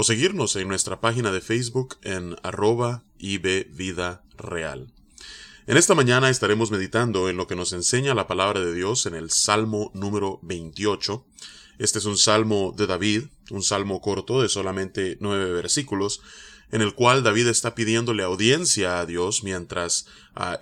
o seguirnos en nuestra página de Facebook en arroba Vida Real. En esta mañana estaremos meditando en lo que nos enseña la palabra de Dios en el Salmo número 28. Este es un salmo de David, un salmo corto de solamente nueve versículos, en el cual David está pidiéndole audiencia a Dios mientras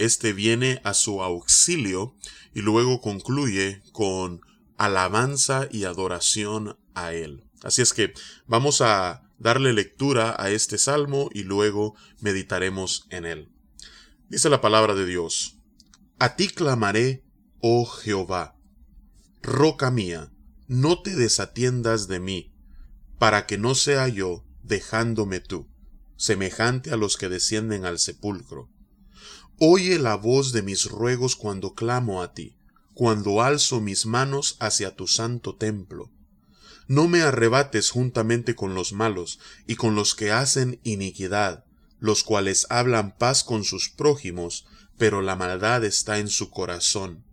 éste viene a su auxilio y luego concluye con alabanza y adoración a él. Así es que vamos a darle lectura a este salmo y luego meditaremos en él. Dice la palabra de Dios, A ti clamaré, oh Jehová, roca mía, no te desatiendas de mí, para que no sea yo dejándome tú, semejante a los que descienden al sepulcro. Oye la voz de mis ruegos cuando clamo a ti, cuando alzo mis manos hacia tu santo templo no me arrebates juntamente con los malos y con los que hacen iniquidad, los cuales hablan paz con sus prójimos, pero la maldad está en su corazón.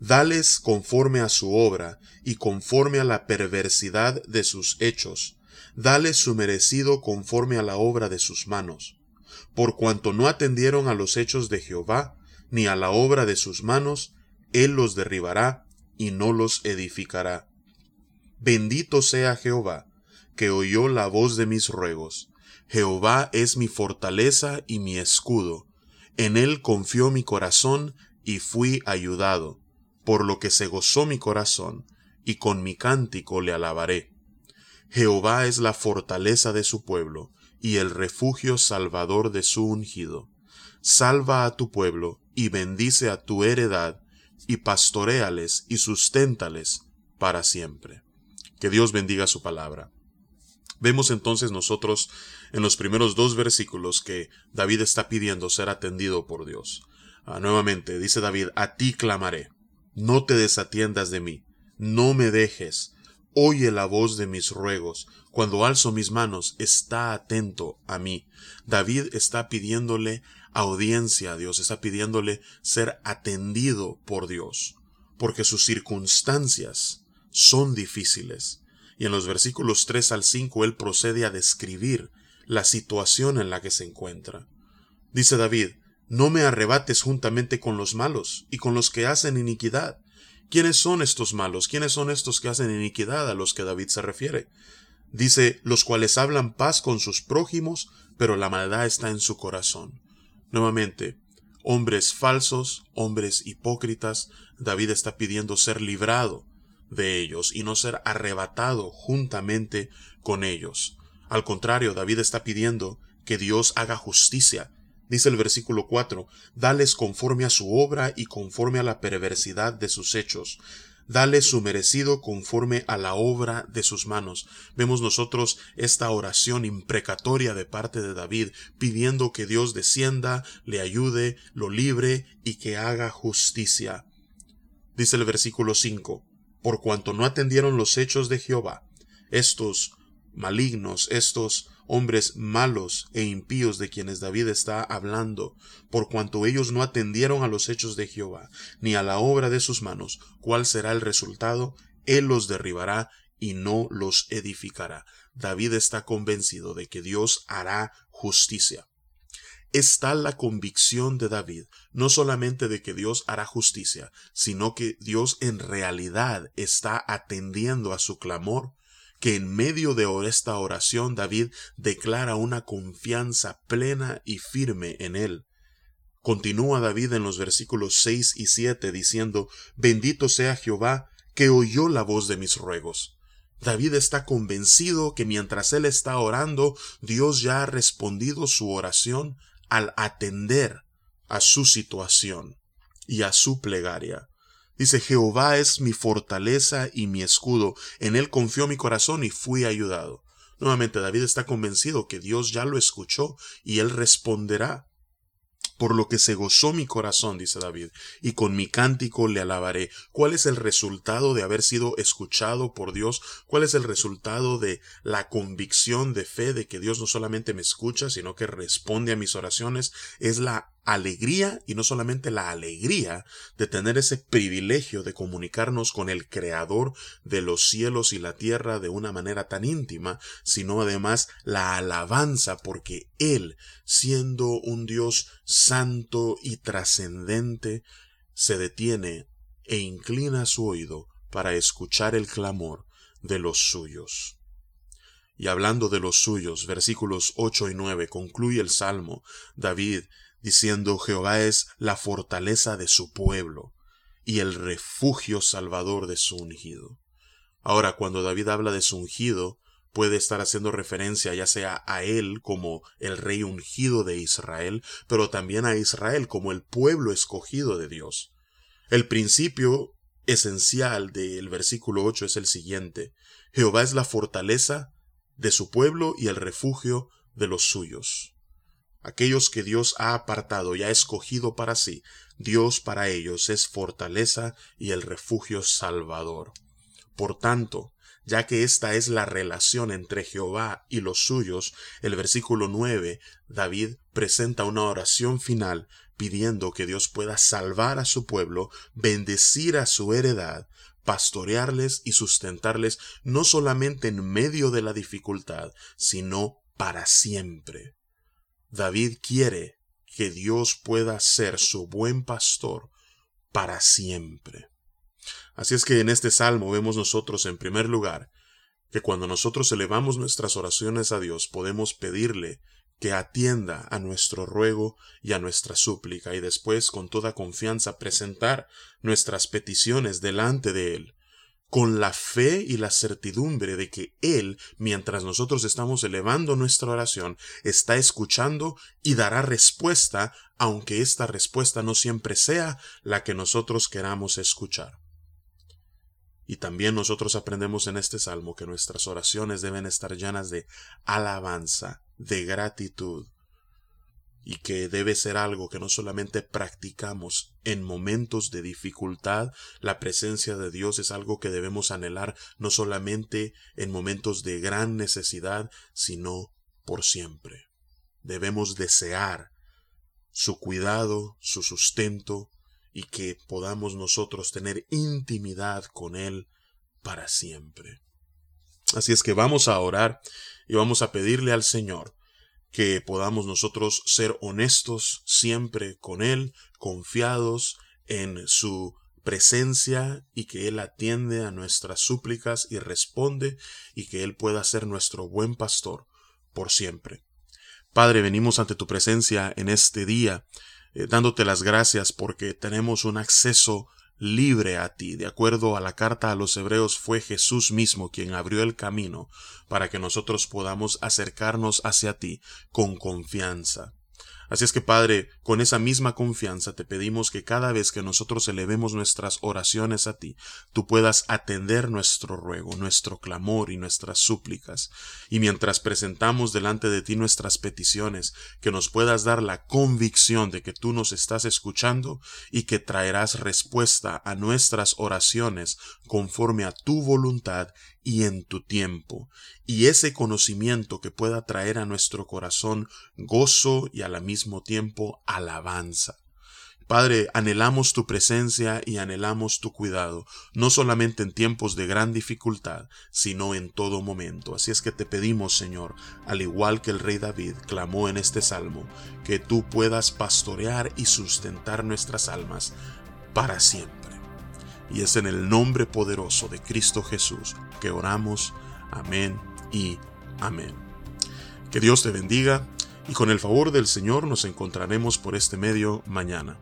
Dales conforme a su obra y conforme a la perversidad de sus hechos. Dales su merecido conforme a la obra de sus manos. Por cuanto no atendieron a los hechos de Jehová, ni a la obra de sus manos, él los derribará y no los edificará. Bendito sea Jehová, que oyó la voz de mis ruegos. Jehová es mi fortaleza y mi escudo. En él confió mi corazón y fui ayudado, por lo que se gozó mi corazón, y con mi cántico le alabaré. Jehová es la fortaleza de su pueblo, y el refugio salvador de su ungido. Salva a tu pueblo, y bendice a tu heredad, y pastoréales y susténtales para siempre. Que Dios bendiga su palabra. Vemos entonces nosotros en los primeros dos versículos que David está pidiendo ser atendido por Dios. Ah, nuevamente dice David, a ti clamaré, no te desatiendas de mí, no me dejes, oye la voz de mis ruegos, cuando alzo mis manos, está atento a mí. David está pidiéndole audiencia a Dios, está pidiéndole ser atendido por Dios, porque sus circunstancias son difíciles. Y en los versículos 3 al 5 él procede a describir la situación en la que se encuentra. Dice David, no me arrebates juntamente con los malos y con los que hacen iniquidad. ¿Quiénes son estos malos? ¿Quiénes son estos que hacen iniquidad a los que David se refiere? Dice, los cuales hablan paz con sus prójimos, pero la maldad está en su corazón. Nuevamente, hombres falsos, hombres hipócritas, David está pidiendo ser librado de ellos y no ser arrebatado juntamente con ellos. Al contrario, David está pidiendo que Dios haga justicia. Dice el versículo 4, dales conforme a su obra y conforme a la perversidad de sus hechos. Dale su merecido conforme a la obra de sus manos. Vemos nosotros esta oración imprecatoria de parte de David, pidiendo que Dios descienda, le ayude, lo libre y que haga justicia. Dice el versículo 5, por cuanto no atendieron los hechos de Jehová, estos malignos, estos hombres malos e impíos de quienes David está hablando, por cuanto ellos no atendieron a los hechos de Jehová, ni a la obra de sus manos, ¿cuál será el resultado? Él los derribará y no los edificará. David está convencido de que Dios hará justicia está la convicción de David, no solamente de que Dios hará justicia, sino que Dios en realidad está atendiendo a su clamor, que en medio de esta oración David declara una confianza plena y firme en él. Continúa David en los versículos 6 y 7 diciendo, Bendito sea Jehová, que oyó la voz de mis ruegos. David está convencido que mientras él está orando, Dios ya ha respondido su oración al atender a su situación y a su plegaria. Dice, Jehová es mi fortaleza y mi escudo, en él confió mi corazón y fui ayudado. Nuevamente David está convencido que Dios ya lo escuchó y él responderá por lo que se gozó mi corazón, dice David, y con mi cántico le alabaré. ¿Cuál es el resultado de haber sido escuchado por Dios? ¿Cuál es el resultado de la convicción de fe de que Dios no solamente me escucha, sino que responde a mis oraciones? Es la alegría y no solamente la alegría de tener ese privilegio de comunicarnos con el Creador de los cielos y la tierra de una manera tan íntima, sino además la alabanza porque Él, siendo un Dios santo y trascendente, se detiene e inclina su oído para escuchar el clamor de los suyos. Y hablando de los suyos, versículos 8 y 9 concluye el Salmo. David diciendo Jehová es la fortaleza de su pueblo y el refugio salvador de su ungido. Ahora, cuando David habla de su ungido, puede estar haciendo referencia ya sea a él como el rey ungido de Israel, pero también a Israel como el pueblo escogido de Dios. El principio esencial del versículo 8 es el siguiente. Jehová es la fortaleza de su pueblo y el refugio de los suyos aquellos que Dios ha apartado y ha escogido para sí, Dios para ellos es fortaleza y el refugio salvador. Por tanto, ya que esta es la relación entre Jehová y los suyos, el versículo 9, David presenta una oración final pidiendo que Dios pueda salvar a su pueblo, bendecir a su heredad, pastorearles y sustentarles no solamente en medio de la dificultad, sino para siempre. David quiere que Dios pueda ser su buen pastor para siempre. Así es que en este salmo vemos nosotros en primer lugar que cuando nosotros elevamos nuestras oraciones a Dios podemos pedirle que atienda a nuestro ruego y a nuestra súplica y después con toda confianza presentar nuestras peticiones delante de Él con la fe y la certidumbre de que Él, mientras nosotros estamos elevando nuestra oración, está escuchando y dará respuesta, aunque esta respuesta no siempre sea la que nosotros queramos escuchar. Y también nosotros aprendemos en este salmo que nuestras oraciones deben estar llenas de alabanza, de gratitud, y que debe ser algo que no solamente practicamos en momentos de dificultad, la presencia de Dios es algo que debemos anhelar no solamente en momentos de gran necesidad, sino por siempre. Debemos desear su cuidado, su sustento, y que podamos nosotros tener intimidad con Él para siempre. Así es que vamos a orar y vamos a pedirle al Señor que podamos nosotros ser honestos siempre con Él, confiados en su presencia y que Él atiende a nuestras súplicas y responde y que Él pueda ser nuestro buen pastor por siempre. Padre, venimos ante tu presencia en este día, eh, dándote las gracias porque tenemos un acceso libre a ti. De acuerdo a la carta a los hebreos, fue Jesús mismo quien abrió el camino para que nosotros podamos acercarnos hacia ti con confianza. Así es que Padre, con esa misma confianza te pedimos que cada vez que nosotros elevemos nuestras oraciones a ti, tú puedas atender nuestro ruego, nuestro clamor y nuestras súplicas. Y mientras presentamos delante de ti nuestras peticiones, que nos puedas dar la convicción de que tú nos estás escuchando y que traerás respuesta a nuestras oraciones conforme a tu voluntad y en tu tiempo, y ese conocimiento que pueda traer a nuestro corazón gozo y al mismo tiempo alabanza. Padre, anhelamos tu presencia y anhelamos tu cuidado, no solamente en tiempos de gran dificultad, sino en todo momento. Así es que te pedimos, Señor, al igual que el rey David clamó en este salmo, que tú puedas pastorear y sustentar nuestras almas para siempre. Y es en el nombre poderoso de Cristo Jesús que oramos. Amén y amén. Que Dios te bendiga y con el favor del Señor nos encontraremos por este medio mañana.